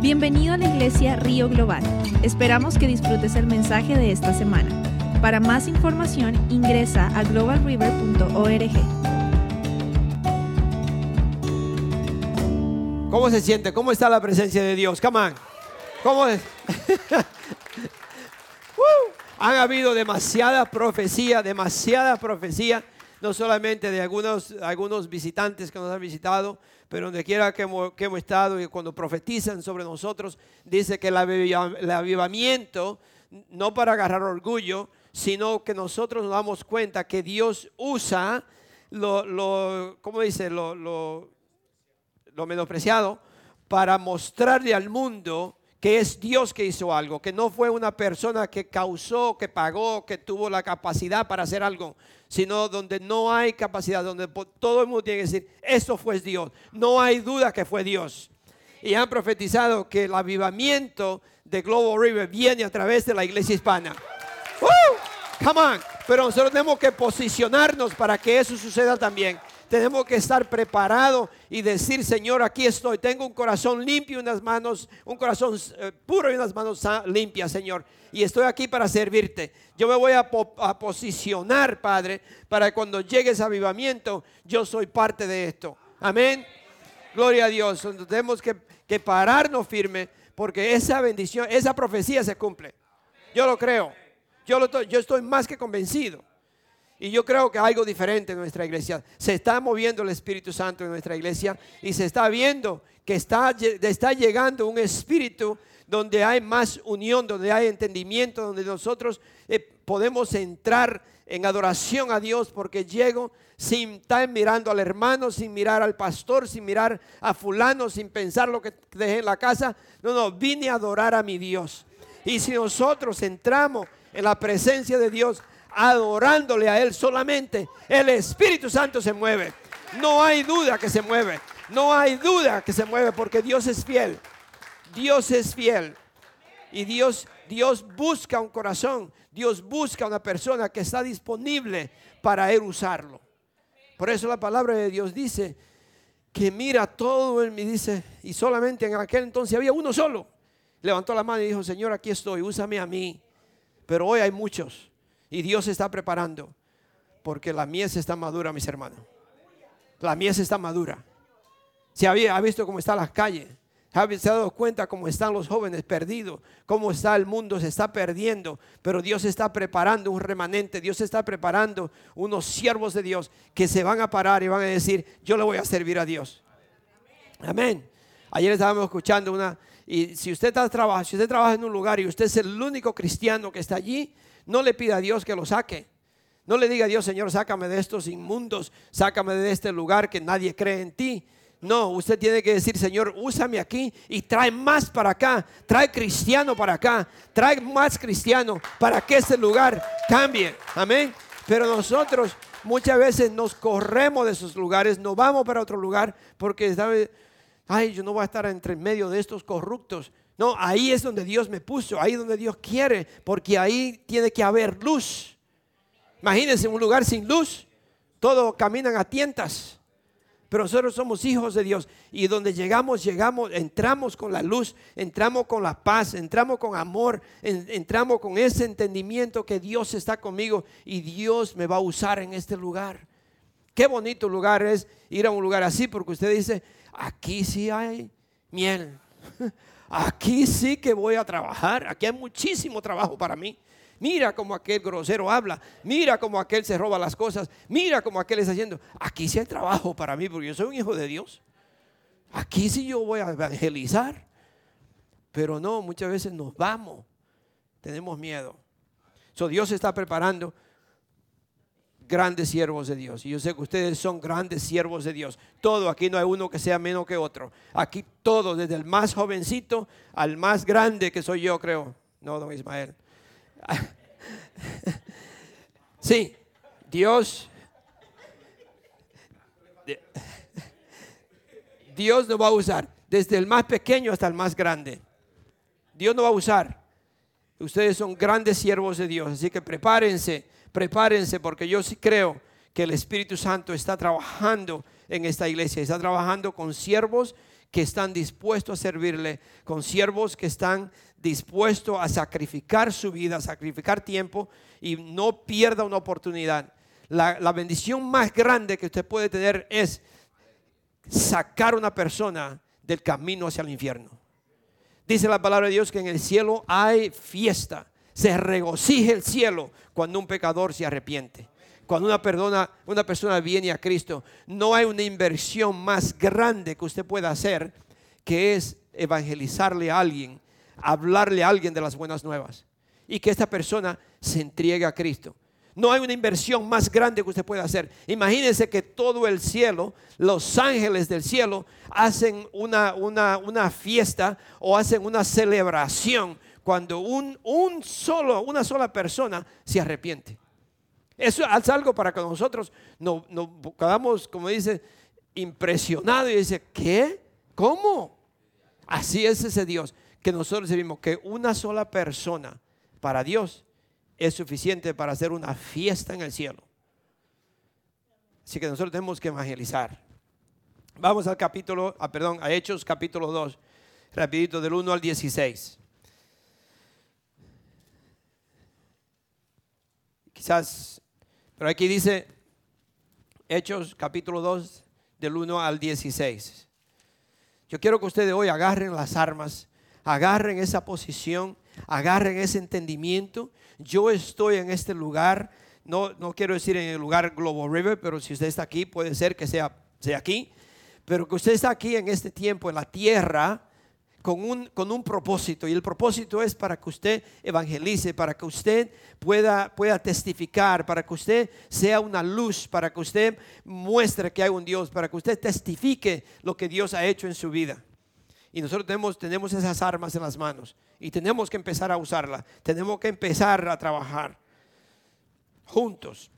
Bienvenido a la iglesia Río Global. Esperamos que disfrutes el mensaje de esta semana. Para más información ingresa a globalriver.org. ¿Cómo se siente? ¿Cómo está la presencia de Dios? Come. ¿Cómo es? Han habido demasiada profecía, demasiada profecía, no solamente de algunos, algunos visitantes que nos han visitado, pero donde quiera que hemos, que hemos estado y cuando profetizan sobre nosotros, dice que el avivamiento, no para agarrar orgullo, sino que nosotros nos damos cuenta que Dios usa lo, lo ¿cómo dice? Lo, lo, lo menospreciado para mostrarle al mundo que es Dios que hizo algo, que no fue una persona que causó, que pagó, que tuvo la capacidad para hacer algo, sino donde no hay capacidad, donde todo el mundo tiene que decir, esto fue Dios. No hay duda que fue Dios. Y han profetizado que el avivamiento de Global River viene a través de la iglesia hispana. ¡Woo! Come on. Pero nosotros tenemos que posicionarnos para que eso suceda también. Tenemos que estar preparados y decir, Señor, aquí estoy. Tengo un corazón limpio y unas manos, un corazón eh, puro y unas manos limpias, Señor. Y estoy aquí para servirte. Yo me voy a, po- a posicionar, Padre, para que cuando llegue ese avivamiento, yo soy parte de esto. Amén. Gloria a Dios. Tenemos que, que pararnos firme porque esa bendición, esa profecía se cumple. Yo lo creo. Yo, lo yo estoy más que convencido. Y yo creo que algo diferente en nuestra iglesia. Se está moviendo el Espíritu Santo en nuestra iglesia y se está viendo que está, está llegando un espíritu donde hay más unión, donde hay entendimiento, donde nosotros eh, podemos entrar en adoración a Dios porque llego sin estar mirando al hermano, sin mirar al pastor, sin mirar a fulano, sin pensar lo que dejé en la casa. No, no, vine a adorar a mi Dios. Y si nosotros entramos en la presencia de Dios adorándole a Él solamente, el Espíritu Santo se mueve. No hay duda que se mueve. No hay duda que se mueve porque Dios es fiel. Dios es fiel. Y Dios, Dios busca un corazón. Dios busca una persona que está disponible para Él usarlo. Por eso la palabra de Dios dice que mira todo Él me dice, y solamente en aquel entonces había uno solo. Levantó la mano y dijo, Señor, aquí estoy, úsame a mí. Pero hoy hay muchos y Dios está preparando porque la mies está madura, mis hermanos. La mies está madura. Se había ha visto cómo están las calles. Se ha dado cuenta cómo están los jóvenes perdidos, cómo está el mundo, se está perdiendo. Pero Dios está preparando un remanente, Dios está preparando unos siervos de Dios que se van a parar y van a decir, yo le voy a servir a Dios. Amén. Ayer estábamos escuchando una, y si usted está trabaja, si usted trabaja en un lugar y usted es el único cristiano que está allí, no le pida a Dios que lo saque. No le diga a Dios, Señor, sácame de estos inmundos, sácame de este lugar que nadie cree en ti. No, usted tiene que decir, Señor, úsame aquí y trae más para acá, trae cristiano para acá, trae más cristiano para que este lugar cambie. Amén. Pero nosotros muchas veces nos corremos de esos lugares, nos vamos para otro lugar porque ¿sabe? Ay, yo no voy a estar entre medio de estos corruptos. No, ahí es donde Dios me puso, ahí es donde Dios quiere, porque ahí tiene que haber luz. Imagínense un lugar sin luz, todos caminan a tientas. Pero nosotros somos hijos de Dios y donde llegamos, llegamos, entramos con la luz, entramos con la paz, entramos con amor, en- entramos con ese entendimiento que Dios está conmigo y Dios me va a usar en este lugar. Qué bonito lugar es ir a un lugar así porque usted dice, aquí sí hay miel, aquí sí que voy a trabajar, aquí hay muchísimo trabajo para mí. Mira cómo aquel grosero habla, mira cómo aquel se roba las cosas, mira cómo aquel está haciendo. Aquí sí hay trabajo para mí porque yo soy un hijo de Dios. Aquí sí yo voy a evangelizar. Pero no, muchas veces nos vamos, tenemos miedo. So, Dios está preparando grandes siervos de Dios. Y yo sé que ustedes son grandes siervos de Dios. Todo, aquí no hay uno que sea menos que otro. Aquí todo, desde el más jovencito al más grande que soy yo, creo. No, don Ismael. Sí, Dios. Dios nos va a usar, desde el más pequeño hasta el más grande. Dios nos va a usar. Ustedes son grandes siervos de Dios, así que prepárense, prepárense, porque yo sí creo que el Espíritu Santo está trabajando en esta iglesia, está trabajando con siervos que están dispuestos a servirle, con siervos que están dispuestos a sacrificar su vida, a sacrificar tiempo y no pierda una oportunidad. La, la bendición más grande que usted puede tener es sacar a una persona del camino hacia el infierno. Dice la palabra de Dios que en el cielo hay fiesta. Se regocija el cielo cuando un pecador se arrepiente. Cuando una persona, una persona viene a Cristo, no hay una inversión más grande que usted pueda hacer que es evangelizarle a alguien, hablarle a alguien de las buenas nuevas y que esta persona se entregue a Cristo. No hay una inversión más grande que usted pueda hacer. Imagínense que todo el cielo, los ángeles del cielo, hacen una, una, fiesta o hacen una celebración cuando un, un, solo, una sola persona se arrepiente. Eso es algo para que nosotros nos, quedamos, como dice, impresionados y dice, ¿qué? ¿Cómo? Así es ese Dios que nosotros vimos que una sola persona para Dios es suficiente para hacer una fiesta en el cielo. Así que nosotros tenemos que evangelizar. Vamos al capítulo, ah, perdón, a Hechos capítulo 2, rapidito del 1 al 16. Quizás, pero aquí dice Hechos capítulo 2 del 1 al 16. Yo quiero que ustedes hoy agarren las armas, agarren esa posición, agarren ese entendimiento yo estoy en este lugar, no, no quiero decir en el lugar Global River, pero si usted está aquí, puede ser que sea, sea aquí, pero que usted está aquí en este tiempo, en la tierra, con un, con un, propósito. Y el propósito es para que usted evangelice, para que usted pueda, pueda testificar, para que usted sea una luz, para que usted muestre que hay un Dios, para que usted testifique lo que Dios ha hecho en su vida. Y nosotros tenemos, tenemos esas armas en las manos y tenemos que empezar a usarlas. Tenemos que empezar a trabajar juntos.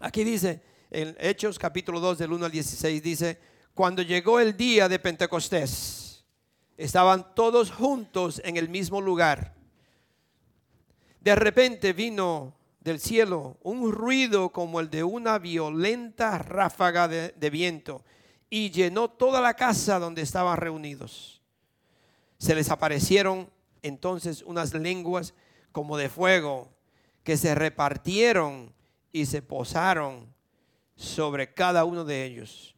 Aquí dice, en Hechos capítulo 2 del 1 al 16, dice, cuando llegó el día de Pentecostés, estaban todos juntos en el mismo lugar. De repente vino del cielo un ruido como el de una violenta ráfaga de, viento y llenó toda la casa donde estaban reunidos. Se les aparecieron entonces unas lenguas como de fuego que se repartieron y se posaron sobre cada uno de ellos.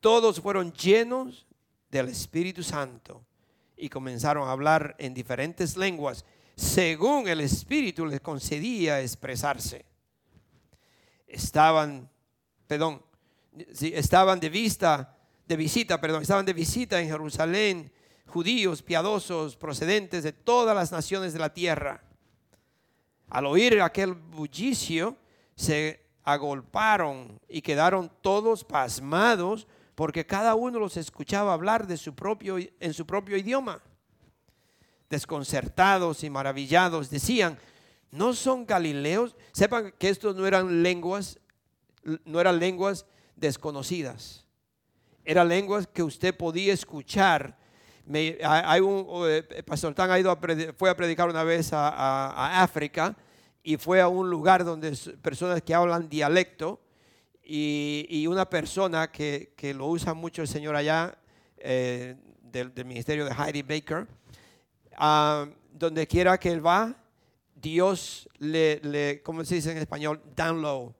Todos fueron llenos del Espíritu Santo y comenzaron a hablar en diferentes lenguas según el Espíritu les concedía expresarse. Estaban, perdón, estaban de vista, de visita, perdón, estaban de visita en Jerusalén judíos piadosos procedentes de todas las naciones de la tierra. Al oír aquel bullicio, se agolparon y quedaron todos pasmados porque cada uno los escuchaba hablar en su propio idioma. Desconcertados y maravillados decían, ¿no son galileos? Sepan que estos no eran lenguas, no eran lenguas desconocidas. Eran lenguas que usted podía escuchar. hay un, eh, Pastor Tan ha ido fue a predicar una vez a, África y fue a un lugar donde personas que hablan dialecto y, una persona que, lo usa mucho el Señor allá eh, del, ministerio de Heidi Baker, ah, donde quiera que él va, Dios le, le, ¿cómo se dice en español? Download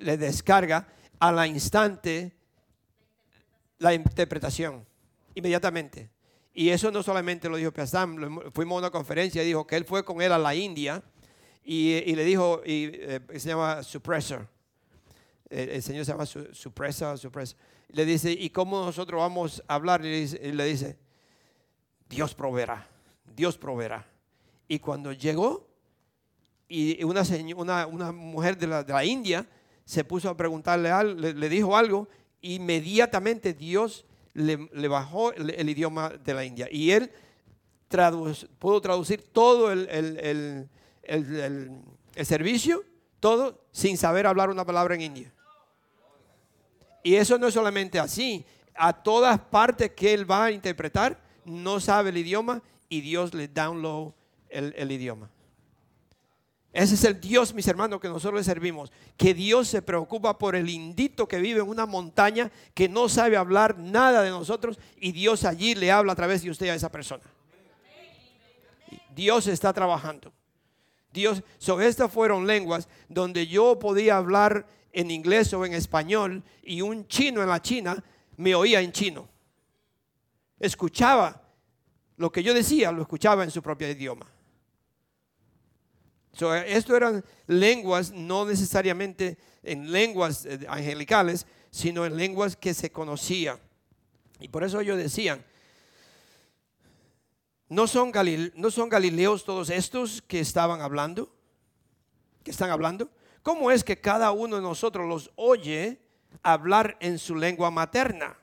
le descarga a la instante la interpretación, inmediatamente. Y eso no solamente lo dijo Piazam, fuimos a una conferencia y dijo que él fue con él a la India y, le dijo, y, eh, se llama Suppressor. El, Señor se llama Suppressor, Suppressor. Le dice, ¿y cómo nosotros vamos a hablar? Y le dice, Dios proveerá, Dios proveerá. Y cuando llegó, y una, una, una mujer de la, de la India se puso a preguntarle algo, le, dijo algo, inmediatamente Dios le, bajó el, idioma de la India. Y él pudo traducir todo el, servicio, todo, sin saber hablar una palabra en india. Y eso no es solamente así. A todas partes que él va a interpretar, no sabe el idioma y Dios le download el, el idioma. Ese es el Dios, mis hermanos, que nosotros le servimos. Que Dios se preocupa por el indito que vive en una montaña, que no sabe hablar nada de nosotros, y Dios allí le habla a través de usted a esa persona. Dios está trabajando. Dios, so estas fueron lenguas donde yo podía hablar en inglés o en español y un chino en la China me oía en chino. Escuchaba lo que yo decía, lo escuchaba en su propio idioma. esto eran lenguas, no necesariamente en lenguas eh, angelicales, sino en lenguas que se conocían. Y por eso ellos decían, ¿no son, ¿no son galileos todos estos que estaban hablando? ¿Que están hablando? ¿Cómo es que cada uno de nosotros los oye hablar en su lengua materna?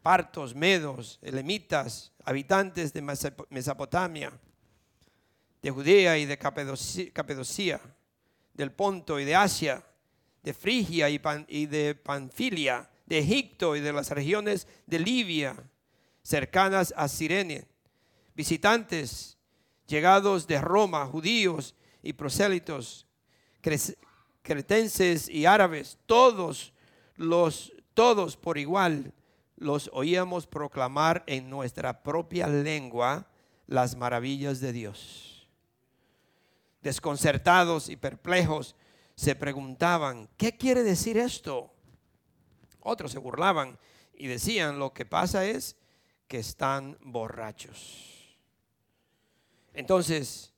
Partos, medos, elemitas, habitantes de Mesopotamia, de Judea y de Capadocia, del Ponto y de Asia, de Frigia y, de Panfilia, de Egipto y de las regiones de Libia, cercanas a Sirene, visitantes llegados de Roma, judíos y prosélitos, cretenses y árabes, todos los, todos por igual, los oíamos proclamar en nuestra propia lengua las maravillas de Dios. Desconcertados y perplejos, se preguntaban, ¿qué quiere decir esto? Otros se burlaban y decían, lo que pasa es que están borrachos. Entonces,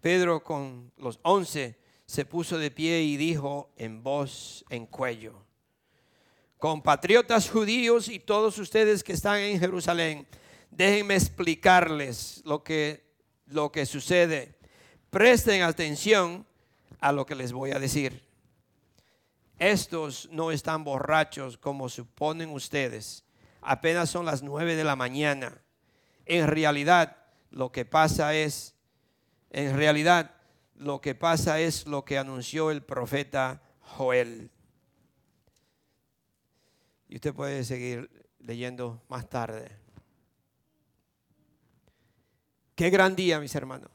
Pedro con los once se puso de pie y dijo en voz en cuello, compatriotas judíos y todos ustedes que están en Jerusalén, déjenme explicarles lo que, lo que sucede. Presten atención a lo que les voy a decir. Estos no están borrachos como suponen ustedes. Apenas son las nueve de la mañana. En realidad, lo que pasa es, en realidad, lo que pasa es lo que anunció el profeta Joel. Y usted puede seguir leyendo más tarde. Qué gran día, mis hermanos.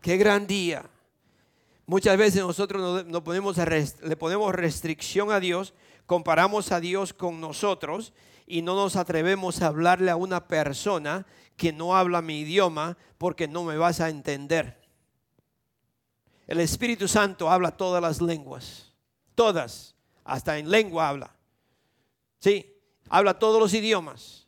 Qué gran día. Muchas veces nosotros no, ponemos, le ponemos restricción a Dios, comparamos a Dios con nosotros y no nos atrevemos a hablarle a una persona que no habla mi idioma porque no me vas a entender. El Espíritu Santo habla todas las lenguas, todas, hasta en lengua habla. Sí, habla todos los idiomas.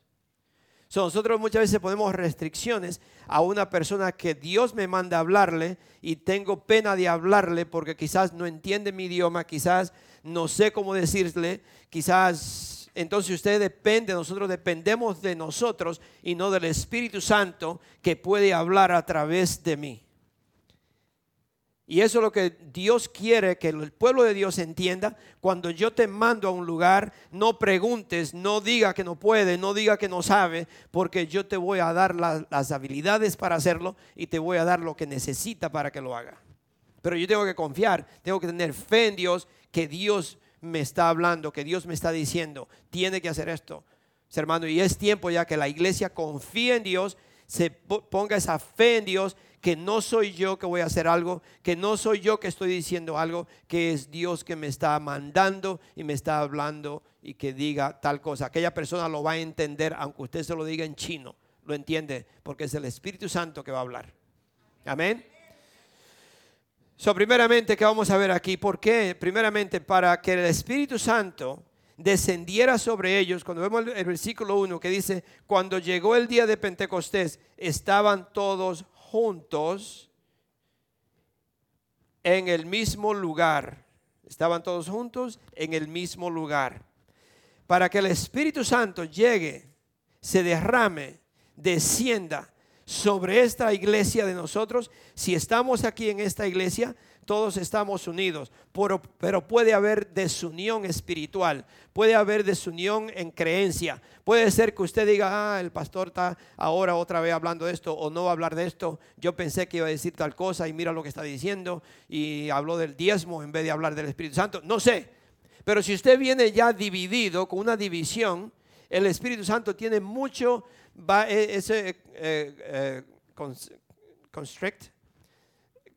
nosotros muchas veces ponemos restricciones a una persona que Dios me manda a hablarle y tengo pena de hablarle porque quizás no entiende mi idioma, quizás no sé cómo decirle, quizás entonces usted depende, nosotros dependemos de nosotros y no del Espíritu Santo que puede hablar a través de mí. Y eso es lo que Dios quiere que el pueblo de Dios entienda. Cuando yo te mando a un lugar, no preguntes, no diga que no puede, no diga que no sabe, porque yo te voy a dar las habilidades para hacerlo y te voy a dar lo que necesita para que lo haga. Pero yo tengo que confiar, tengo que tener fe en Dios, que Dios me está hablando, que Dios me está diciendo, tiene que hacer esto. Hermano, y es tiempo ya que la iglesia confíe en Dios, se ponga esa fe en Dios que no soy yo que voy a hacer algo, que no soy yo que estoy diciendo algo, que es Dios que me está mandando y me está hablando y que diga tal cosa. Aquella persona lo va a entender, aunque usted se lo diga en chino, lo entiende, porque es el Espíritu Santo que va a hablar. Amén. So, primeramente, ¿qué vamos a ver aquí? ¿Por qué? Primeramente, para que el Espíritu Santo descendiera sobre ellos, cuando vemos el versículo 1 que dice, cuando llegó el día de Pentecostés, estaban todos juntos en el mismo lugar. Estaban todos juntos en el mismo lugar. Para que el Espíritu Santo llegue, se derrame, descienda sobre esta iglesia de nosotros. Si estamos aquí en esta iglesia, todos estamos unidos, pero, puede haber desunión espiritual, puede haber desunión en creencia. Puede ser que usted diga, ah, el pastor está ahora otra vez hablando de esto o no va a hablar de esto. Yo pensé que iba a decir tal cosa y mira lo que está diciendo y habló del diezmo en vez de hablar del Espíritu Santo. No sé, pero si usted viene ya dividido con una división, el Espíritu Santo tiene mucho, va, e, ese eh, eh, constrict,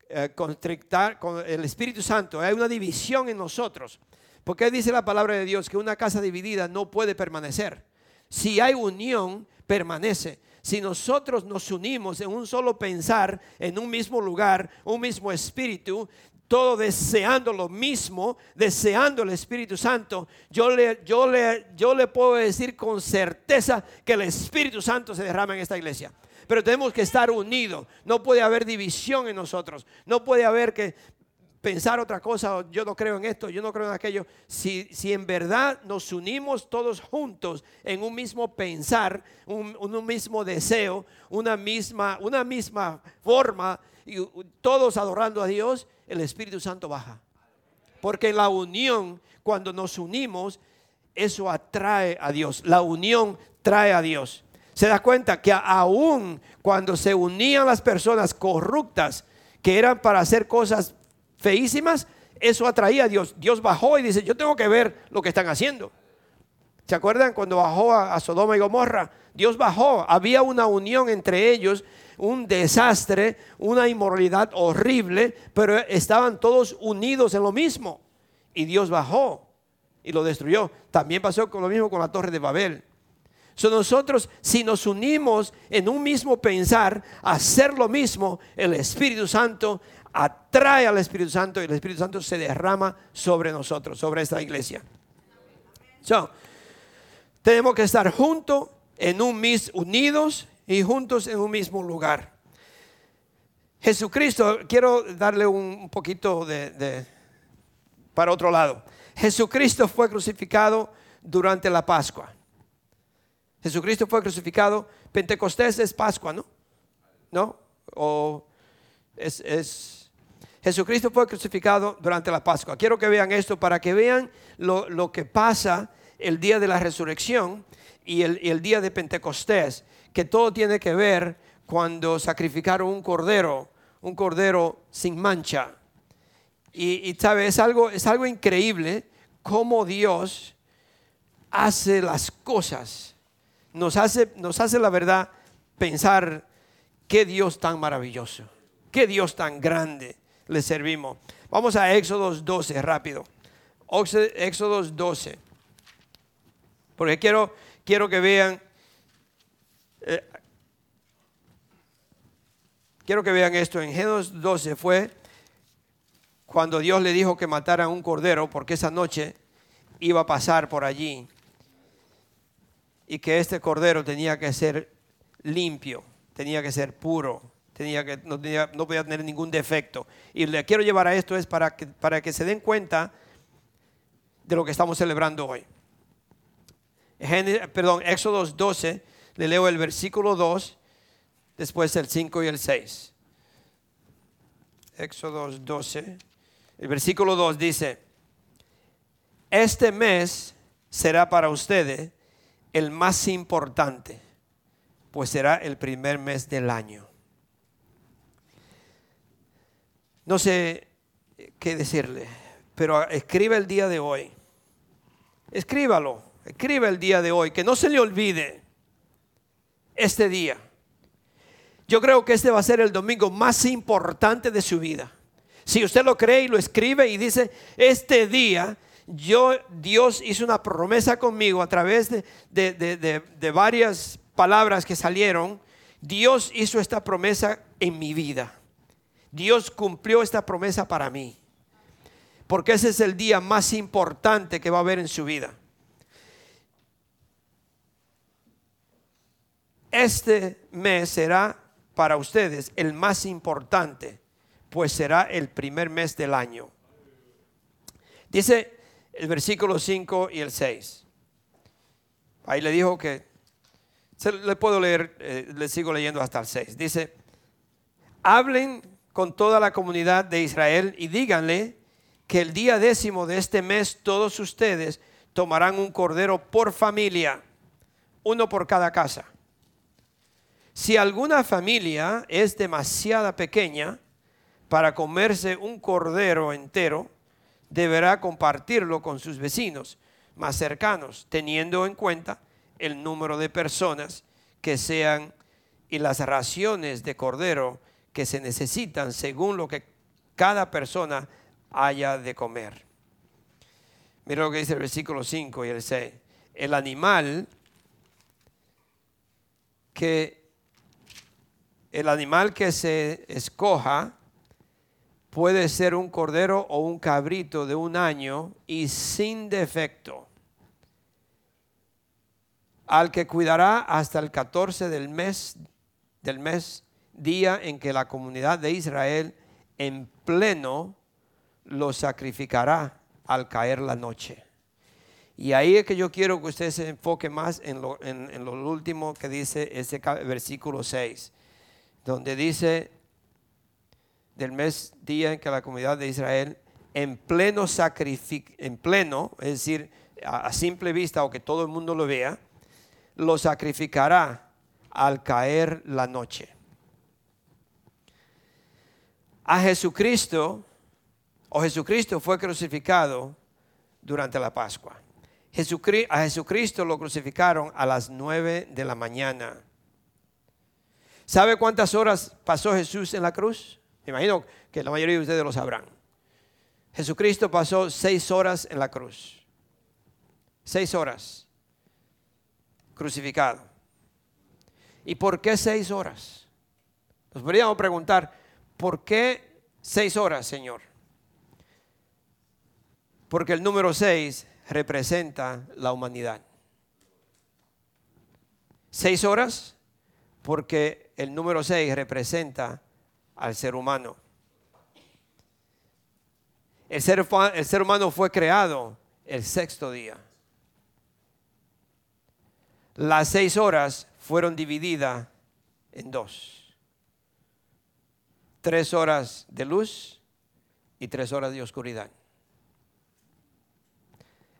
eh, constrictar con el Espíritu Santo. Hay una división en nosotros. Porque dice la palabra de Dios que una casa dividida no puede permanecer. Si hay unión, permanece. Si nosotros nos unimos en un solo pensar, en un mismo lugar, un mismo espíritu, todo deseando lo mismo, deseando el Espíritu Santo, yo le, yo le, yo le puedo decir con certeza que el Espíritu Santo se derrama en esta iglesia. Pero tenemos que estar unidos. No puede haber división en nosotros. No puede haber que pensar otra cosa, yo no creo en esto, yo no creo en aquello. Si, si en verdad nos unimos todos juntos en un mismo pensar, un, un mismo deseo, una misma, una misma forma, y todos adorando a Dios, el Espíritu Santo baja. Porque la unión, cuando nos unimos, eso atrae a Dios. La unión trae a Dios. Se da cuenta que aún cuando se unían las personas corruptas, que eran para hacer cosas feísimas, eso atraía a Dios. Dios bajó y dice, yo tengo que ver lo que están haciendo. ¿Se acuerdan cuando bajó a, Sodoma y Gomorra? Dios bajó, había una unión entre ellos un desastre, una inmoralidad horrible, pero estaban todos unidos en lo mismo. Y Dios bajó y lo destruyó. También pasó con lo mismo con la torre de Babel. So nosotros, si nos unimos en un mismo pensar, hacer lo mismo, el Espíritu Santo atrae al Espíritu Santo y el Espíritu Santo se derrama sobre nosotros, sobre esta iglesia. So, tenemos que estar juntos, en un mis unidos y juntos en un mismo lugar. Jesucristo, quiero darle un poquito de, para otro lado. Jesucristo fue crucificado durante la Pascua. Jesucristo fue crucificado, Pentecostés es Pascua, ¿no? ¿No? O es, es, Jesucristo fue crucificado durante la Pascua. Quiero que vean esto para que vean lo, lo que pasa el día de la resurrección y el, y el día de Pentecostés que todo tiene que ver cuando sacrificaron un cordero, un cordero sin mancha. Y, sabe, es algo, es algo increíble cómo Dios hace las cosas. Nos hace, nos hace la verdad pensar qué Dios tan maravilloso, qué Dios tan grande le servimos. Vamos a Éxodo 12, rápido. Éxodo 12. Porque quiero, quiero que vean eh, quiero que vean esto. En Génesis 12 fue cuando Dios le dijo que matara un cordero porque esa noche iba a pasar por allí y que este cordero tenía que ser limpio, tenía que ser puro, tenía que, no, podía tener ningún defecto. Y le quiero llevar a esto es para que, para que se den cuenta de lo que estamos celebrando hoy. perdón, Éxodo 12 le leo el versículo 2, después el 5 y el 6. Éxodo 12. El versículo 2 dice, este mes será para ustedes el más importante, pues será el primer mes del año. No sé qué decirle, pero escribe el día de hoy. Escríbalo, escribe el día de hoy, que no se le olvide este día. Yo creo que este va a ser el domingo más importante de su vida. Si usted lo cree y lo escribe y dice, este día yo, Dios hizo una promesa conmigo a través de, de, varias palabras que salieron. Dios hizo esta promesa en mi vida. Dios cumplió esta promesa para mí. Porque ese es el día más importante que va a haber en su vida. Este mes será para ustedes el más importante, pues será el primer mes del año. Dice el versículo 5 y el 6. Ahí le dijo que, le puedo leer, eh, le sigo leyendo hasta el 6. Dice, hablen con toda la comunidad de Israel y díganle que el día décimo de este mes todos ustedes tomarán un cordero por familia, uno por cada casa si alguna familia es demasiado pequeña para comerse un cordero entero, deberá compartirlo con sus vecinos más cercanos, teniendo en cuenta el número de personas que sean y las raciones de cordero que se necesitan según lo que cada persona haya de comer. Mira lo que dice el versículo 5 y el 6. El animal que el animal que se escoja puede ser un cordero o un cabrito de un año y sin defecto, al que cuidará hasta el 14 del mes, del mes, día en que la comunidad de Israel en pleno lo sacrificará al caer la noche. Y ahí es que yo quiero que usted se enfoque más en lo, en lo último que dice ese versículo 6, donde dice, del mes día en que la comunidad de Israel en pleno sacrificio, en pleno, es decir, a, simple vista o que todo el mundo lo vea, lo sacrificará al caer la noche. A Jesucristo, o Jesucristo fue crucificado durante la Pascua. a Jesucristo lo crucificaron a las nueve de la mañana. ¿Sabe cuántas horas pasó Jesús en la cruz? Me imagino que la mayoría de ustedes lo sabrán. Jesucristo pasó seis horas en la cruz. Seis horas crucificado. ¿Y por qué seis horas? Nos podríamos preguntar, ¿por qué seis horas, Señor? Porque el número seis representa la humanidad. Seis horas porque el número seis representa al ser humano. El ser, el ser humano fue creado el sexto día. Las seis horas fueron divididas en dos. Tres horas de luz y tres horas de oscuridad.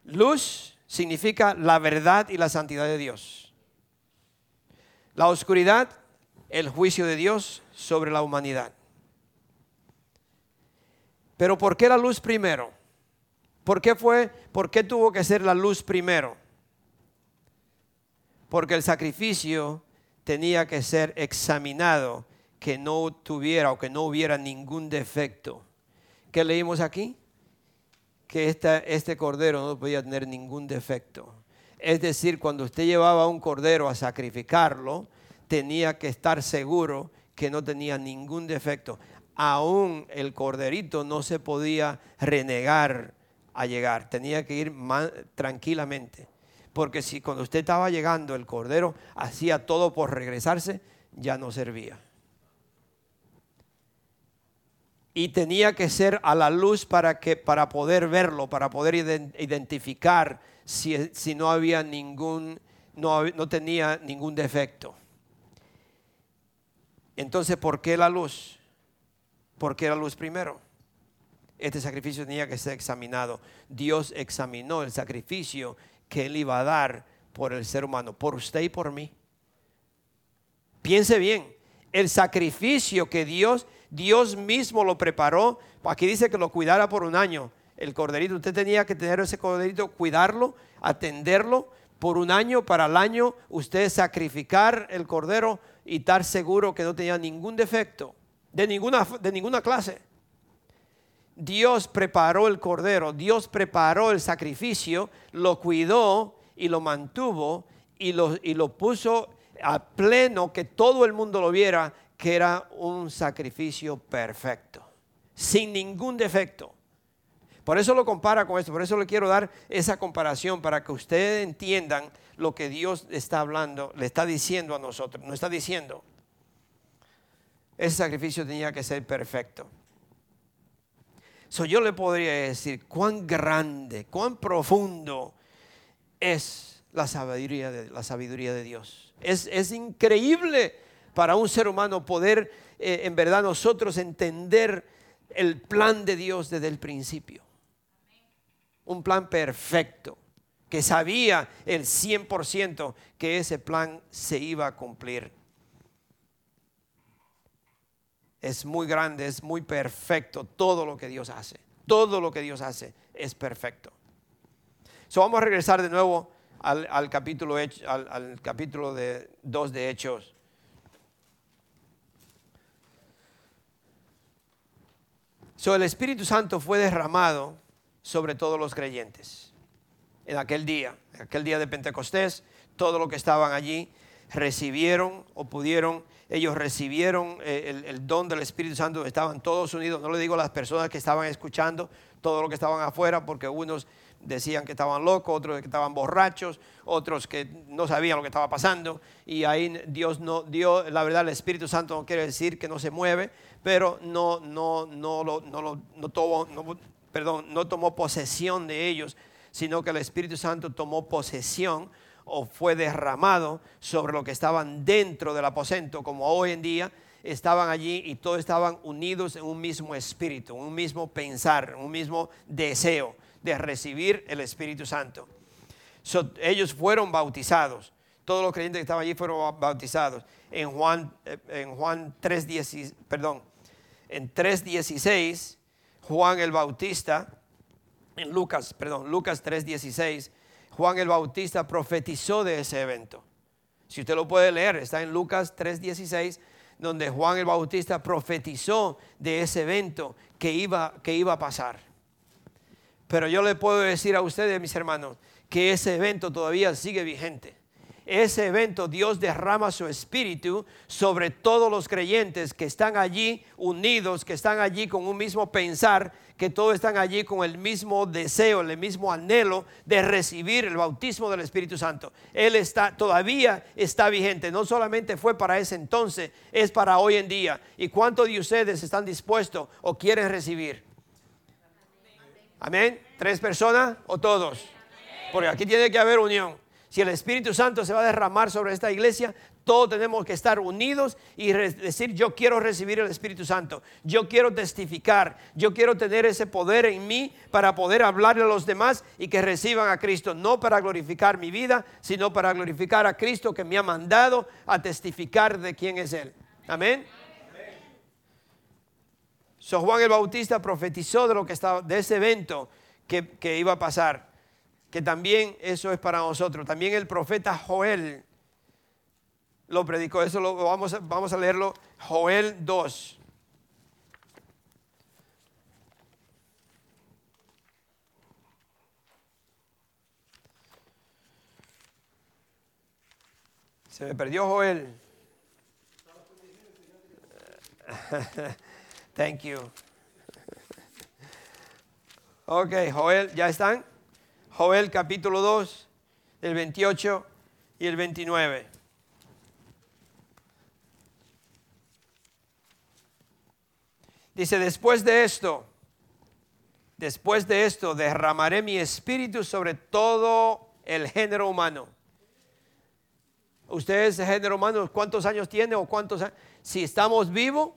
Luz significa la verdad y la santidad de Dios. La oscuridad, el juicio de Dios sobre la humanidad. Pero ¿por qué la luz primero? ¿Por qué fue, por qué tuvo que ser la luz primero? Porque el sacrificio tenía que ser examinado, que no tuviera o que no hubiera ningún defecto. ¿Qué leímos aquí? Que este cordero no podía tener ningún defecto. Es decir, cuando usted llevaba un cordero a sacrificarlo, tenía que estar seguro que no tenía ningún defecto. Aún el corderito no se podía renegar a llegar, tenía que ir tranquilamente. Porque si cuando usted estaba llegando el cordero hacía todo por regresarse, ya no servía. Y tenía que ser a la luz para, que, para poder verlo, para poder identificar si, si no había ningún, no, no tenía ningún defecto. Entonces, ¿por qué la luz? ¿Por qué la luz primero? Este sacrificio tenía que ser examinado. Dios examinó el sacrificio que Él iba a dar por el ser humano, por usted y por mí. Piense bien, el sacrificio que Dios, Dios mismo lo preparó, aquí dice que lo cuidara por un año. El corderito, usted tenía que tener ese corderito, cuidarlo, atenderlo por un año, para el año usted sacrificar el cordero y estar seguro que no tenía ningún defecto, de ninguna, de ninguna clase. Dios preparó el cordero, Dios preparó el sacrificio, lo cuidó y lo mantuvo y lo, y lo puso a pleno que todo el mundo lo viera que era un sacrificio perfecto, sin ningún defecto. Por eso lo compara con esto, por eso le quiero dar esa comparación para que ustedes entiendan lo que Dios está hablando, le está diciendo a nosotros, no está diciendo. Ese sacrificio tenía que ser perfecto. So, yo le podría decir cuán grande, cuán profundo es la sabiduría de, la sabiduría de Dios. Es, increíble para un ser humano poder eh, en verdad nosotros entender el plan de Dios desde el principio. Un plan perfecto que sabía el 100% que ese plan se iba a cumplir. Es muy grande, es muy perfecto todo lo que Dios hace. Todo lo que Dios hace es perfecto. So, vamos a regresar de nuevo al, capítulo, al, capítulo de 2 de Hechos. So, el Espíritu Santo fue derramado sobre todos los creyentes en aquel día, en aquel día de Pentecostés, todos los que estaban allí recibieron o pudieron, ellos recibieron eh, el, don del Espíritu Santo, estaban todos unidos, no le digo las personas que estaban escuchando, todos los que estaban afuera, porque unos decían que estaban locos, otros que estaban borrachos, otros que no sabían lo que estaba pasando. Y ahí Dios no dio, la verdad, el Espíritu Santo no quiere decir que no se mueve, pero no, no, no, lo, no, lo, no tomó, no, perdón, no tomó posesión de ellos, sino que el Espíritu Santo tomó posesión o fue derramado sobre lo que estaban dentro del aposento, como hoy en día estaban allí y todos estaban unidos en un mismo espíritu, un mismo pensar, un mismo deseo de recibir el Espíritu Santo. ellos fueron bautizados. Todos los creyentes que estaban allí fueron bautizados. En Juan, eh, en Juan 3.16, perdón, en 3.16, Juan el Bautista, en Lucas, perdón, Lucas 3.16, Juan el Bautista profetizó de ese evento. Si usted lo puede leer, está en Lucas 3.16, donde Juan el Bautista profetizó de ese evento que iba, que iba a pasar. Pero yo le puedo decir a ustedes, mis hermanos, que ese evento todavía sigue vigente. Ese evento Dios derrama su espíritu sobre todos los creyentes que están allí unidos, que están allí con un mismo pensar, que todos están allí con el mismo deseo, el mismo anhelo de recibir el bautismo del Espíritu Santo. Él está todavía está vigente, no solamente fue para ese entonces, es para hoy en día. ¿Y cuántos de ustedes están dispuestos o quieren recibir? Amén. ¿Tres personas o todos? Porque aquí tiene que haber unión. Si el Espíritu Santo se va a derramar sobre esta iglesia, todos tenemos que estar unidos y decir, yo quiero recibir el Espíritu Santo, yo quiero testificar, yo quiero tener ese poder en mí para poder hablarle a los demás y que reciban a Cristo, no para glorificar mi vida, sino para glorificar a Cristo que me ha mandado a testificar de quién es Él. Amén. So Juan el Bautista profetizó de lo que estaba, de ese evento que, que iba a pasar, que también eso es para nosotros. También el profeta Joel lo predicó. Eso lo vamos, a, leerlo. Joel 2. Se me perdió Joel. Thank you. Ok, Joel, ¿ya están? Joel capítulo 2, el 28 y el 29. Dice, después de esto, después de esto, derramaré mi espíritu sobre todo el género humano. Ustedes, género humano, ¿cuántos años tiene o cuántos años? Si estamos vivos,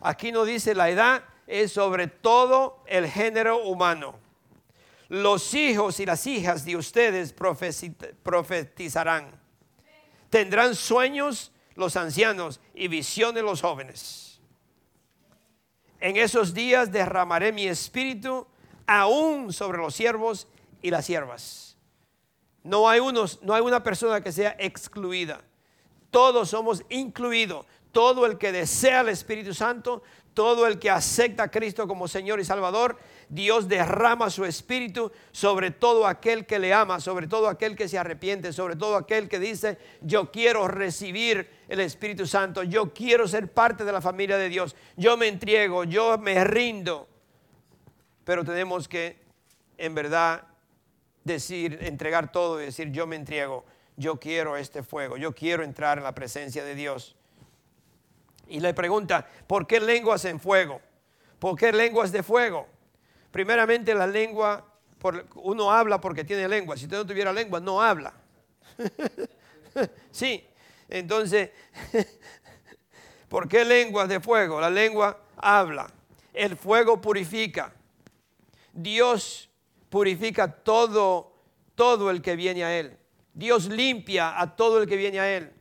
Aquí no dice la edad, es sobre todo el género humano. Los hijos y las hijas de ustedes profetizarán. Tendrán sueños los ancianos y visiones los jóvenes. En esos días derramaré mi espíritu aún sobre los siervos y las siervas. No hay, unos, no hay una persona que sea excluida. Todos somos incluidos todo el que desea el Espíritu Santo, todo el que acepta a Cristo como Señor y Salvador, Dios derrama su Espíritu sobre todo aquel que le ama, sobre todo aquel que se arrepiente, sobre todo aquel que dice, yo quiero recibir el Espíritu Santo, yo quiero ser parte de la familia de Dios, yo me entrego, yo me rindo. Pero tenemos que, en verdad, decir, entregar todo y decir, yo me entrego, yo quiero este fuego, yo quiero entrar en la presencia de Dios. Y le pregunta, ¿por qué lenguas en fuego? ¿Por qué lenguas de fuego? Primeramente la lengua, uno habla porque tiene lengua. Si usted no tuviera lengua, no habla. sí, entonces, ¿por qué lenguas de fuego? La lengua habla. El fuego purifica. Dios purifica todo, todo el que viene a Él. Dios limpia a todo el que viene a Él.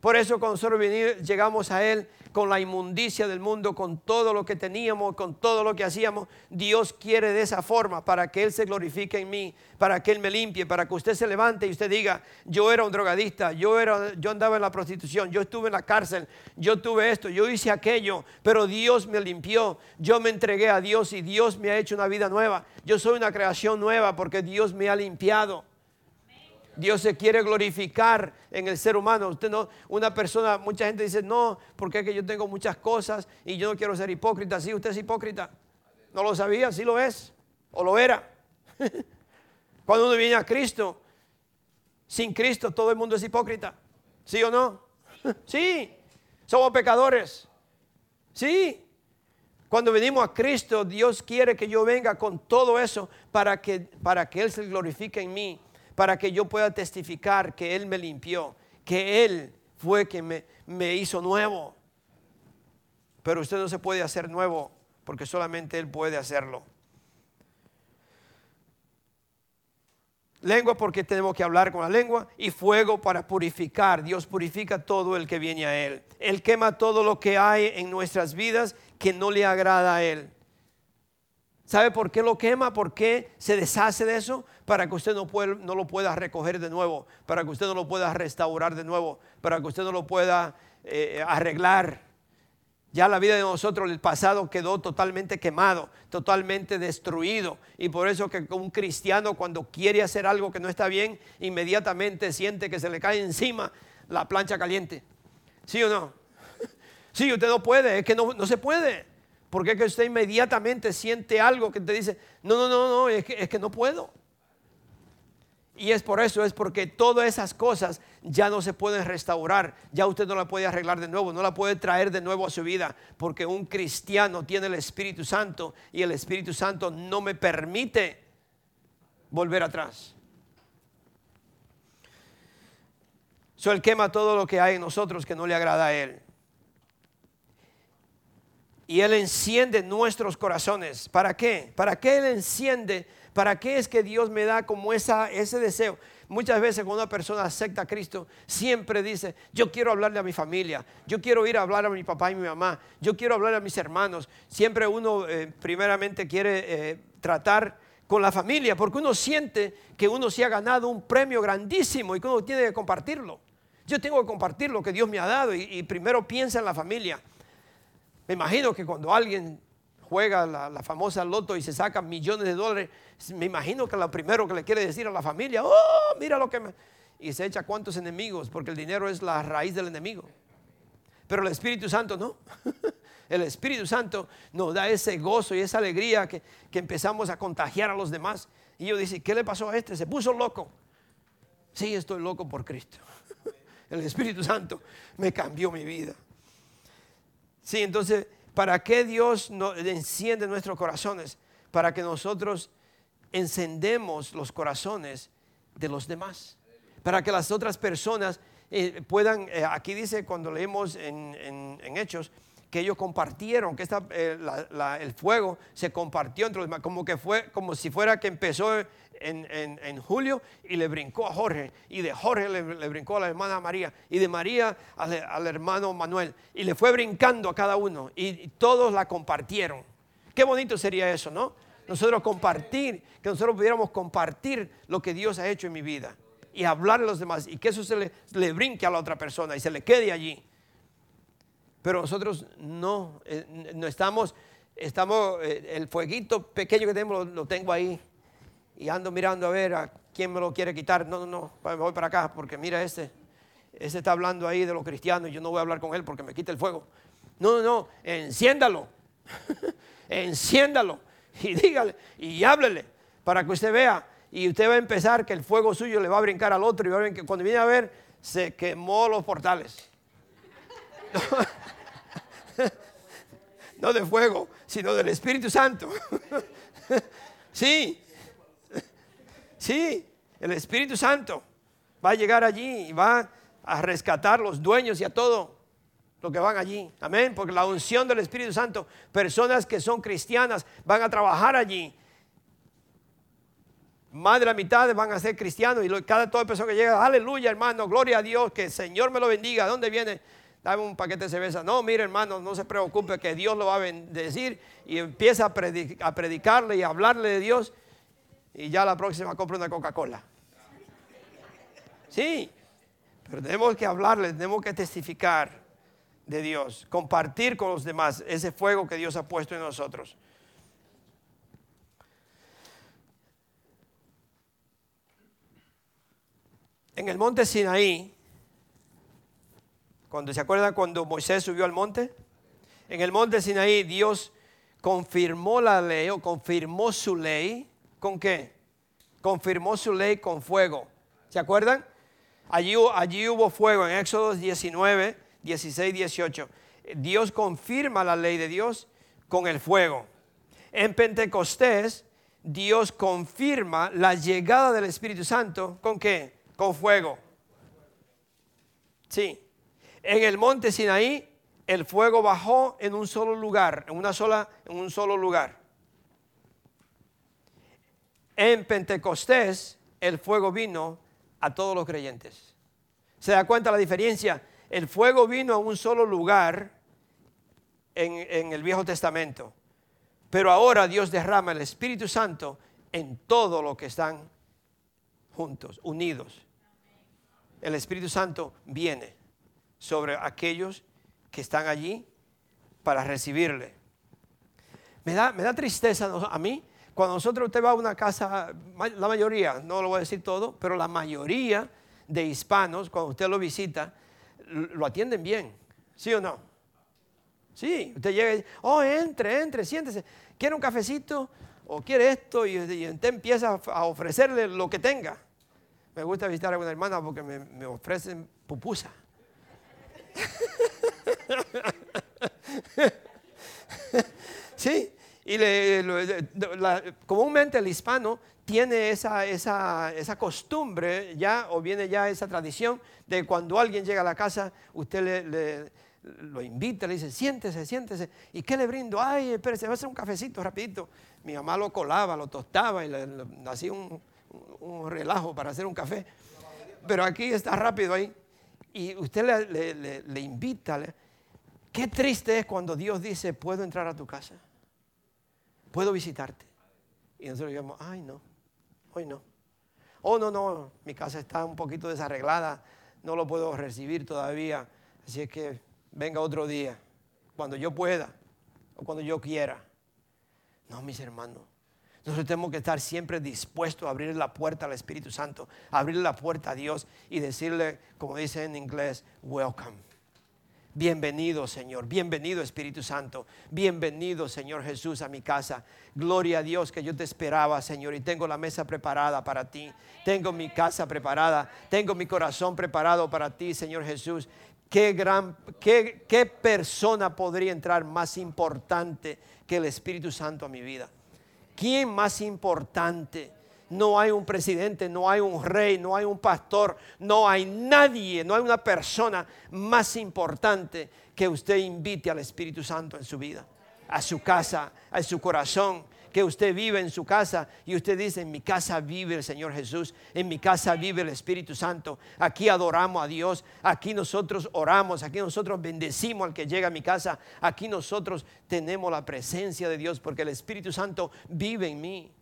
Por eso cuando nosotros llegamos a Él con la inmundicia del mundo, con todo lo que teníamos, con todo lo que hacíamos, Dios quiere de esa forma para que Él se glorifique en mí, para que Él me limpie, para que usted se levante y usted diga, yo era un drogadista, yo, era, yo andaba en la prostitución, yo estuve en la cárcel, yo tuve esto, yo hice aquello, pero Dios me limpió, yo me entregué a Dios y Dios me ha hecho una vida nueva. Yo soy una creación nueva porque Dios me ha limpiado. Dios se quiere glorificar en el ser humano. Usted no, una persona, mucha gente dice, no, porque es que yo tengo muchas cosas y yo no quiero ser hipócrita. Sí, usted es hipócrita. No lo sabía, sí lo es, o lo era. Cuando uno viene a Cristo, sin Cristo todo el mundo es hipócrita. ¿Sí o no? Sí, somos pecadores. Sí. Cuando venimos a Cristo, Dios quiere que yo venga con todo eso para que, para que Él se glorifique en mí para que yo pueda testificar que Él me limpió, que Él fue quien me, me hizo nuevo. Pero usted no se puede hacer nuevo porque solamente Él puede hacerlo. Lengua porque tenemos que hablar con la lengua y fuego para purificar. Dios purifica todo el que viene a Él. Él quema todo lo que hay en nuestras vidas que no le agrada a Él. ¿Sabe por qué lo quema? ¿Por qué se deshace de eso? Para que usted no, no, lo pueda recoger de nuevo, para que usted no lo pueda restaurar de nuevo, para que usted no lo pueda eh, arreglar. Ya la vida de nosotros, el pasado quedó totalmente quemado, totalmente destruido. Y por eso que un cristiano cuando quiere hacer algo que no está bien, inmediatamente siente que se le cae encima la plancha caliente. ¿Sí o no? Sí, usted no puede, es que no, no se puede. Porque es que usted inmediatamente siente algo que te dice, no, no, no, no, es que, es que no puedo. Y es por eso, es porque todas esas cosas ya no se pueden restaurar, ya usted no la puede arreglar de nuevo, no la puede traer de nuevo a su vida, porque un cristiano tiene el Espíritu Santo y el Espíritu Santo no me permite volver atrás. So, él quema todo lo que hay en nosotros que no le agrada a Él y Él enciende nuestros corazones. ¿Para qué? ¿Para qué Él enciende? ¿Para qué es que Dios me da como esa, ese deseo? Muchas veces cuando una persona acepta a Cristo, siempre dice, yo quiero hablarle a mi familia, yo quiero ir a hablar a mi papá y mi mamá, yo quiero hablar a mis hermanos. Siempre uno eh, primeramente quiere eh, tratar con la familia, porque uno siente que uno se ha ganado un premio grandísimo y que uno tiene que compartirlo. Yo tengo que compartir lo que Dios me ha dado y primero piensa en la familia. Me imagino que cuando alguien juega la, famosa loto y se saca millones de dólares, me imagino que lo primero que le quiere decir a la familia, oh, mira lo que me... Y se echa cuántos enemigos, porque el dinero es la raíz del enemigo. Pero el Espíritu Santo no. El Espíritu Santo nos da ese gozo y esa alegría que, que empezamos a contagiar a los demás. Y yo dice, ¿qué le pasó a este? Se puso loco. Sí, estoy loco por Cristo. El Espíritu Santo me cambió mi vida. Sí, entonces, ¿para qué Dios enciende nuestros corazones? Para que nosotros encendemos los corazones de los demás. Para que las otras personas eh, puedan, eh, aquí dice cuando leemos en, Hechos, que ellos compartieron, que eh, el fuego se compartió entre los demás, como que fue, como si fuera que empezó en, julio y le brincó a Jorge, y de Jorge le, brincó a la hermana María, y de María al, hermano Manuel, y le fue brincando a cada uno, y, todos la compartieron. Qué bonito sería eso, ¿no? Nosotros compartir, que nosotros pudiéramos compartir lo que Dios ha hecho en mi vida y hablar a los demás y que eso se le, le brinque a la otra persona y se le quede allí. Pero nosotros no, eh, no estamos, estamos, eh, el fueguito pequeño que tenemos lo tengo ahí y ando mirando a ver a quién me lo quiere quitar. No, no, no, me voy para acá porque mira este, ese está hablando ahí de los cristianos y yo no voy a hablar con él porque me quita el fuego. No, no, no, enciéndalo, enciéndalo y dígale y háblele para que usted vea y usted va a empezar que el fuego suyo le va a brincar al otro y va a ver que cuando viene a ver se quemó los portales. no de fuego, sino del Espíritu Santo. sí, Sí, el Espíritu Santo va a llegar allí y va a rescatar los dueños y a todo lo que van allí. Amén. Porque la unción del Espíritu Santo, personas que son cristianas van a trabajar allí. Más de la mitad van a ser cristianos y cada toda persona que llega, aleluya hermano, gloria a Dios, que el Señor me lo bendiga. ¿Dónde viene? Dame un paquete de cerveza. No, mire hermano, no se preocupe que Dios lo va a bendecir y empieza a, predicarle y a hablarle de Dios y ya la próxima compra una Coca-Cola. Sí, pero tenemos que hablarle, tenemos que testificar de Dios, compartir con los demás ese fuego que Dios ha puesto en nosotros. En el monte Sinaí, cuando se acuerdan cuando Moisés subió al monte, en el monte Sinaí Dios confirmó la ley o confirmó su ley con qué? Confirmó su ley con fuego. ¿Se acuerdan? Allí, allí hubo fuego en Éxodo 19, 16, 18. Dios confirma la ley de Dios con el fuego. En Pentecostés, Dios confirma la llegada del Espíritu Santo con qué? con fuego. Sí. En el monte Sinaí, el fuego bajó en un solo lugar, en una sola, en un solo lugar. En Pentecostés, el fuego vino a todos los creyentes. ¿Se da cuenta la diferencia? El fuego vino a un solo lugar en, en el Viejo Testamento. Pero ahora Dios derrama el Espíritu Santo en todo lo que están juntos, unidos el Espíritu Santo viene sobre aquellos que están allí para recibirle. Me da, me da tristeza a mí cuando nosotros usted va a una casa, la mayoría, no lo voy a decir todo, pero la mayoría de hispanos, cuando usted lo visita, lo atienden bien, ¿sí o no? Sí, usted llega y dice, oh, entre, entre, siéntese, quiere un cafecito o quiere esto y, usted empieza a ofrecerle lo que tenga. Me gusta visitar a una hermana porque me, ofrecen pupusa. sí, y comúnmente el hispano tiene esa, esa, costumbre ya, o viene ya esa tradición de cuando alguien llega a la casa, usted le, lo invita, le dice, siéntese, siéntese. ¿Y qué le brindo? Ay, espérese, va a hacer un cafecito rapidito. Mi mamá lo colaba, lo tostaba y le hacía un, un relajo para hacer un café. Pero aquí está rápido ahí. Y usted le, invita. Qué triste es cuando Dios dice, puedo entrar a tu casa. Puedo visitarte. Y nosotros digamos, ay no, hoy no. Oh, no, no, mi casa está un poquito desarreglada, no lo puedo recibir todavía. Así es que venga otro día, cuando yo pueda o cuando yo quiera. No, mis hermanos, nosotros tenemos que estar siempre dispuestos a abrir la puerta al Espíritu Santo, abrir la puerta a Dios y decirle, como dice en inglés, welcome. Bienvenido Señor, bienvenido Espíritu Santo, bienvenido Señor Jesús a mi casa. Gloria a Dios que yo te esperaba Señor y tengo la mesa preparada para ti, tengo mi casa preparada, tengo mi corazón preparado para ti Señor Jesús. Qué gran, qué, qué persona podría entrar más importante que el Espíritu Santo a mi vida. ¿Quién más importante? No hay un presidente, no hay un rey, no hay un pastor, no hay nadie, no hay una persona más importante que usted invite al Espíritu Santo en su vida, a su casa, a su corazón, que usted vive en su casa y usted dice, en mi casa vive el Señor Jesús, en mi casa vive el Espíritu Santo, aquí adoramos a Dios, aquí nosotros oramos, aquí nosotros bendecimos al que llega a mi casa, aquí nosotros tenemos la presencia de Dios porque el Espíritu Santo vive en mí.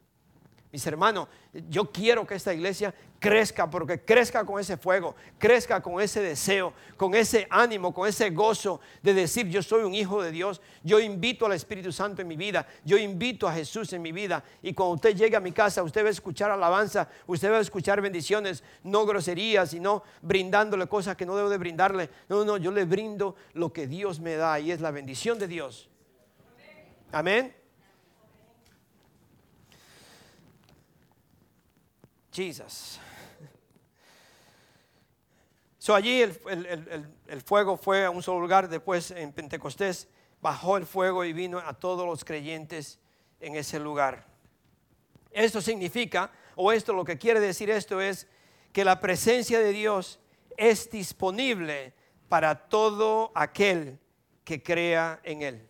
Mis hermanos, yo quiero que esta iglesia crezca, porque crezca con ese fuego, crezca con ese deseo, con ese ánimo, con ese gozo de decir yo soy un hijo de Dios, yo invito al Espíritu Santo en mi vida, yo invito a Jesús en mi vida. Y cuando usted llegue a mi casa, usted va a escuchar alabanza, usted va a escuchar bendiciones, no groserías, sino brindándole cosas que no debo de brindarle. No, no, yo le brindo lo que Dios me da y es la bendición de Dios. Amén. Jesus. So allí el, fuego fue a un solo lugar, después en Pentecostés bajó el fuego y vino a todos los creyentes en ese lugar. Esto significa, o esto lo que quiere decir esto es que la presencia de Dios es disponible para todo aquel que crea en Él.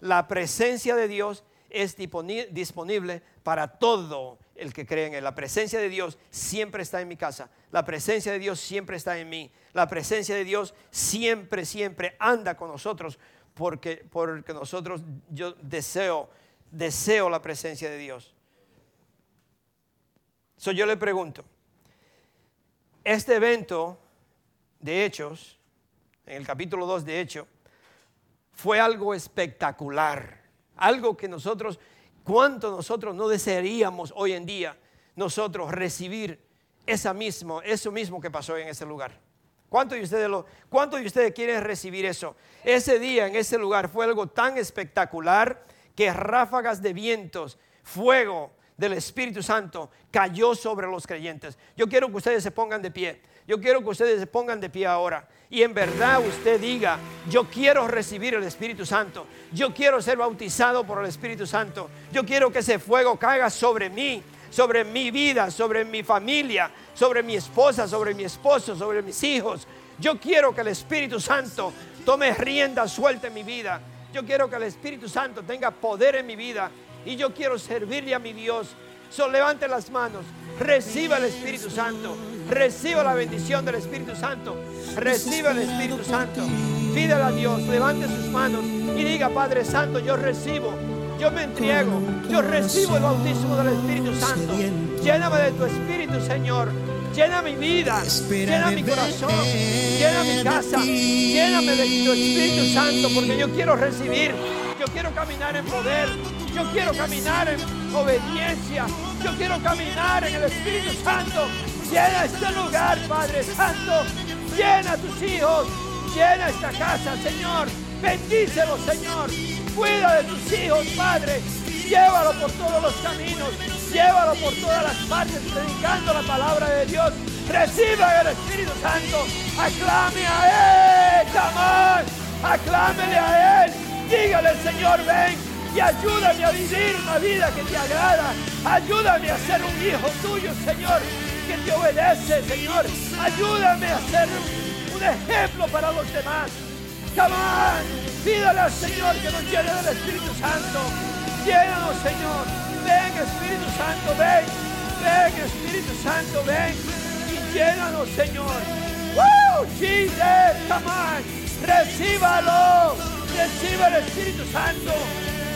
La presencia de Dios es disponible para todo el que cree en Él. La presencia de Dios siempre está en mi casa. La presencia de Dios siempre está en mí. La presencia de Dios siempre, siempre anda con nosotros porque, porque nosotros, yo deseo, deseo la presencia de Dios. So yo le pregunto, este evento de Hechos, en el capítulo 2 de Hechos, fue algo espectacular, algo que nosotros, cuánto nosotros no desearíamos hoy en día nosotros recibir esa mismo, eso mismo que pasó en ese lugar. ¿Cuántos de ustedes lo, cuántos de ustedes quieren recibir eso? Ese día en ese lugar fue algo tan espectacular que ráfagas de vientos, fuego del Espíritu Santo cayó sobre los creyentes. Yo quiero que ustedes se pongan de pie. Yo quiero que ustedes se pongan de pie ahora. Y en verdad usted diga, yo quiero recibir el Espíritu Santo. Yo quiero ser bautizado por el Espíritu Santo. Yo quiero que ese fuego caiga sobre mí sobre mi vida, sobre mi familia, sobre mi esposa, sobre mi esposo, sobre mis hijos. Yo quiero que el Espíritu Santo tome rienda suelta en mi vida. Yo quiero que el Espíritu Santo tenga poder en mi vida y yo quiero servirle a mi Dios. So, levante las manos, reciba el Espíritu Santo, reciba la bendición del Espíritu Santo, reciba el Espíritu Santo. Pídale a Dios, levante sus manos y diga, Padre Santo, yo recibo yo me entrego, yo recibo el bautismo del Espíritu Santo. Lléname de tu Espíritu, Señor. Llena mi vida, llena mi corazón, llena mi casa, lléname de tu Espíritu Santo, porque yo quiero recibir, yo quiero caminar en poder, yo quiero caminar en obediencia, yo quiero caminar en el Espíritu Santo. Llena este lugar, Padre Santo, llena a tus hijos, llena esta casa, Señor. Bendícelo, Señor. Cuida de tus hijos, Padre. Llévalo por todos los caminos. Llévalo por todas las partes predicando la palabra de Dios. Reciba el Espíritu Santo. Aclame a Él. Come Aclámele a Él. Dígale, Señor, ven y ayúdame a vivir una vida que te agrada. Ayúdame a ser un hijo tuyo, Señor, que te obedece, Señor. Ayúdame a ser un ejemplo para los demás. Come Pídale al Señor que nos llene del Espíritu Santo. Llénanos, Señor. Ven, Espíritu Santo, ven. Ven, Espíritu Santo, ven. Y llénanos, Señor. ¡Woo! Jesus, come on. Recíbalo. Reciba el Espíritu Santo.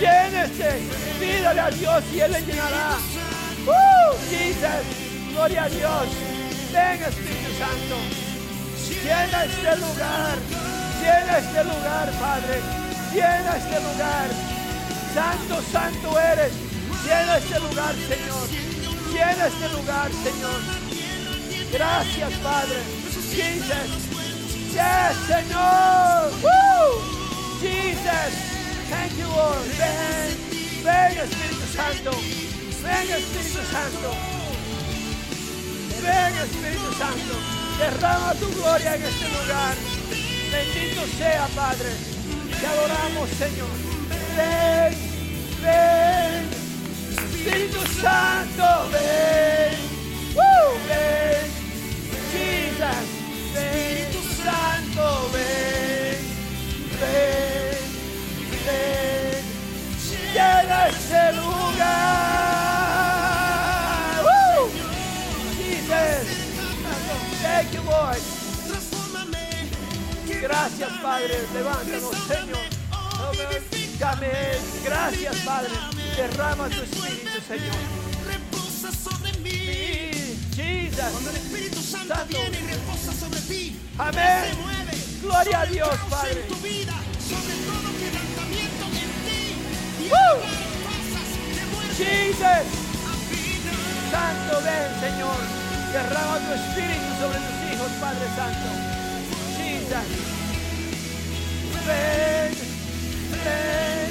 Llénese. Pídale a Dios y Él le llenará. ¡Woo! Jesus. Gloria a Dios. Ven, Espíritu Santo. Llena este lugar. Llena este lugar, Padre. Llena este lugar. Santo, santo eres. Llena este lugar, Señor. Llena este lugar, Señor. Gracias, Padre. Jesus. Yes, Señor. Woo! Espíritu Santo. Ven, Espíritu Santo. Derrama tu gloria en este lugar. Bendito sea, Padre. Te adoramos, Señor. Ven, ven. Espíritu Santo, ven. ¡Uh! ven. Jesus, Gracias, Padre. Levántanos, Señor. Dame, gracias, Padre. Derrama tu espíritu, Señor. Reposa sobre mí. Jesus. Cuando el Espíritu Santo viene y reposa sobre ti. Amén. Se mueve. Gloria a Dios, Padre. En tu vida, sobre todo quebrantamiento en ti. Y Jesus. Santo, ven, Señor. Derrama tu espíritu sobre tus hijos, Padre Santo. Jesus. Ven, ven.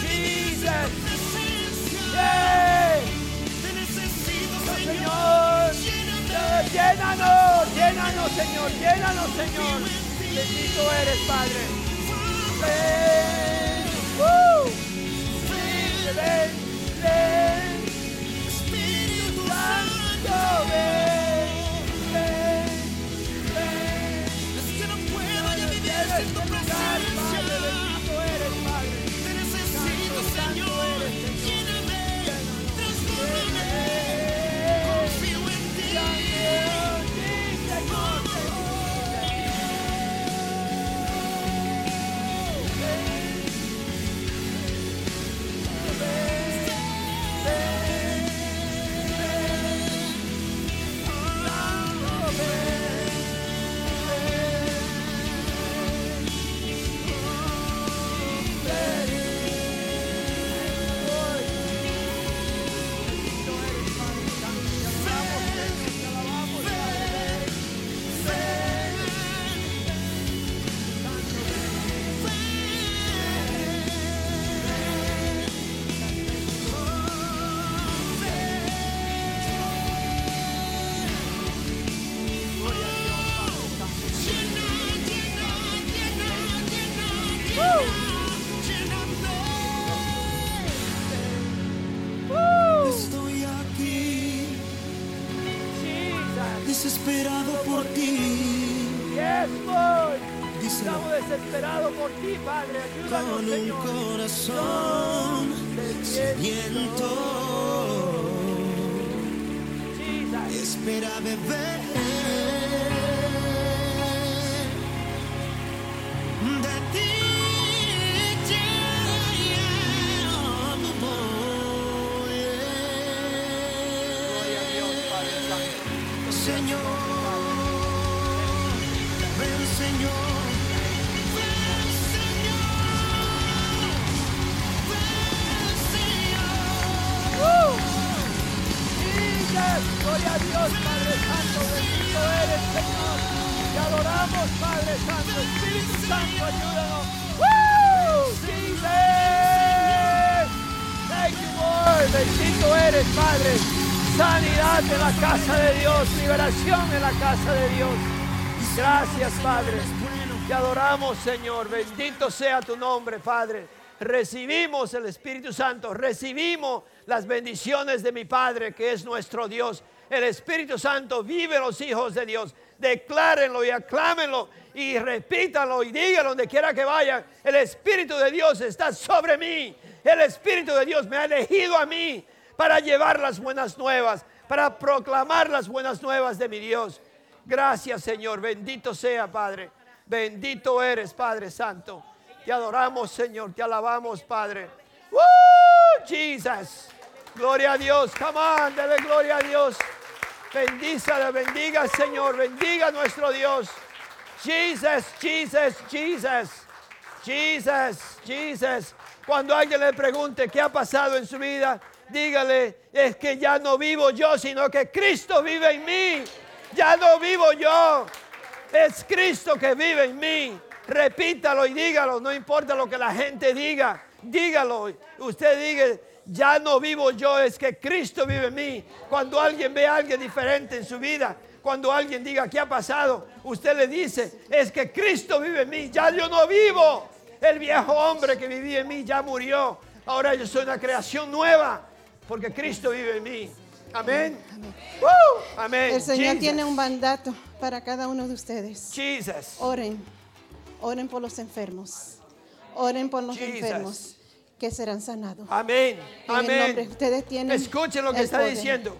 Jesus. necesito, Señor, llénanos, llénanos, Señor, llénanos, Señor. Bendito eres, Padre. Ven, corazón sediento. Espera beber de ti. Señor, ven Señor, Gloria a Dios, Padre Santo. Bendito eres, Señor. Te adoramos, Padre Santo. Espíritu Santo, ayúdanos. ¡Woo! Thank you, Lord. Bendito eres, Padre. Sanidad en la casa de Dios. Liberación en la casa de Dios. Gracias, Padre. Te adoramos, Señor. Bendito sea tu nombre, Padre. Recibimos el Espíritu Santo. Recibimos las bendiciones de mi Padre, que es nuestro Dios. El Espíritu Santo vive los hijos de Dios. Declárenlo y aclámenlo y repítanlo y díganlo donde quiera que vayan. El Espíritu de Dios está sobre mí. El Espíritu de Dios me ha elegido a mí para llevar las buenas nuevas, para proclamar las buenas nuevas de mi Dios. Gracias, Señor. Bendito sea, Padre. Bendito eres, Padre Santo. Te adoramos, Señor. Te alabamos, Padre. ¡Woo! Jesus. Gloria a Dios. Come on, dale gloria a Dios. Bendízale, bendiga, Señor. Bendiga a nuestro Dios. Jesus, Jesus, Jesus. Jesus, Jesus. Cuando alguien le pregunte qué ha pasado en su vida, dígale, es que ya no vivo yo, sino que Cristo vive en mí. Ya no vivo yo. Es Cristo que vive en mí. Repítalo y dígalo, no importa lo que la gente diga. Dígalo. Usted diga, ya no vivo yo, es que Cristo vive en mí. Cuando alguien ve a alguien diferente en su vida, cuando alguien diga, ¿qué ha pasado? Usted le dice, es que Cristo vive en mí. Ya yo no vivo. El viejo hombre que vivía en mí ya murió. Ahora yo soy una creación nueva porque Cristo vive en mí. Amén. El Señor Jesus. tiene un mandato para cada uno de ustedes. Jesus. Oren, oren por los enfermos, oren por los Jesus. enfermos que serán sanados. Amén. En el nombre, Amén. ustedes tienen Escuchen lo que está poder. diciendo.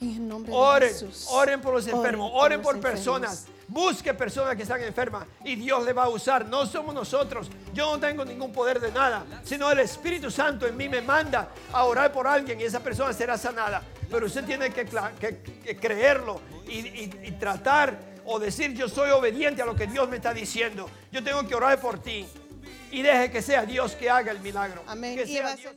En el nombre de Oren, Jesús. oren por los enfermos, oren por personas. enfermos. Busque personas que están enfermas y Dios le va a usar. No somos nosotros. Yo no tengo ningún poder de nada, sino el Espíritu Santo en mí me manda a orar por alguien y esa persona será sanada. Pero usted tiene que, cla- que- que creerlo y, y- y tratar o decir yo soy obediente a lo que Dios me está diciendo. Yo tengo que orar por ti y deje que sea Dios que haga el milagro. Amén. Que sea Dios-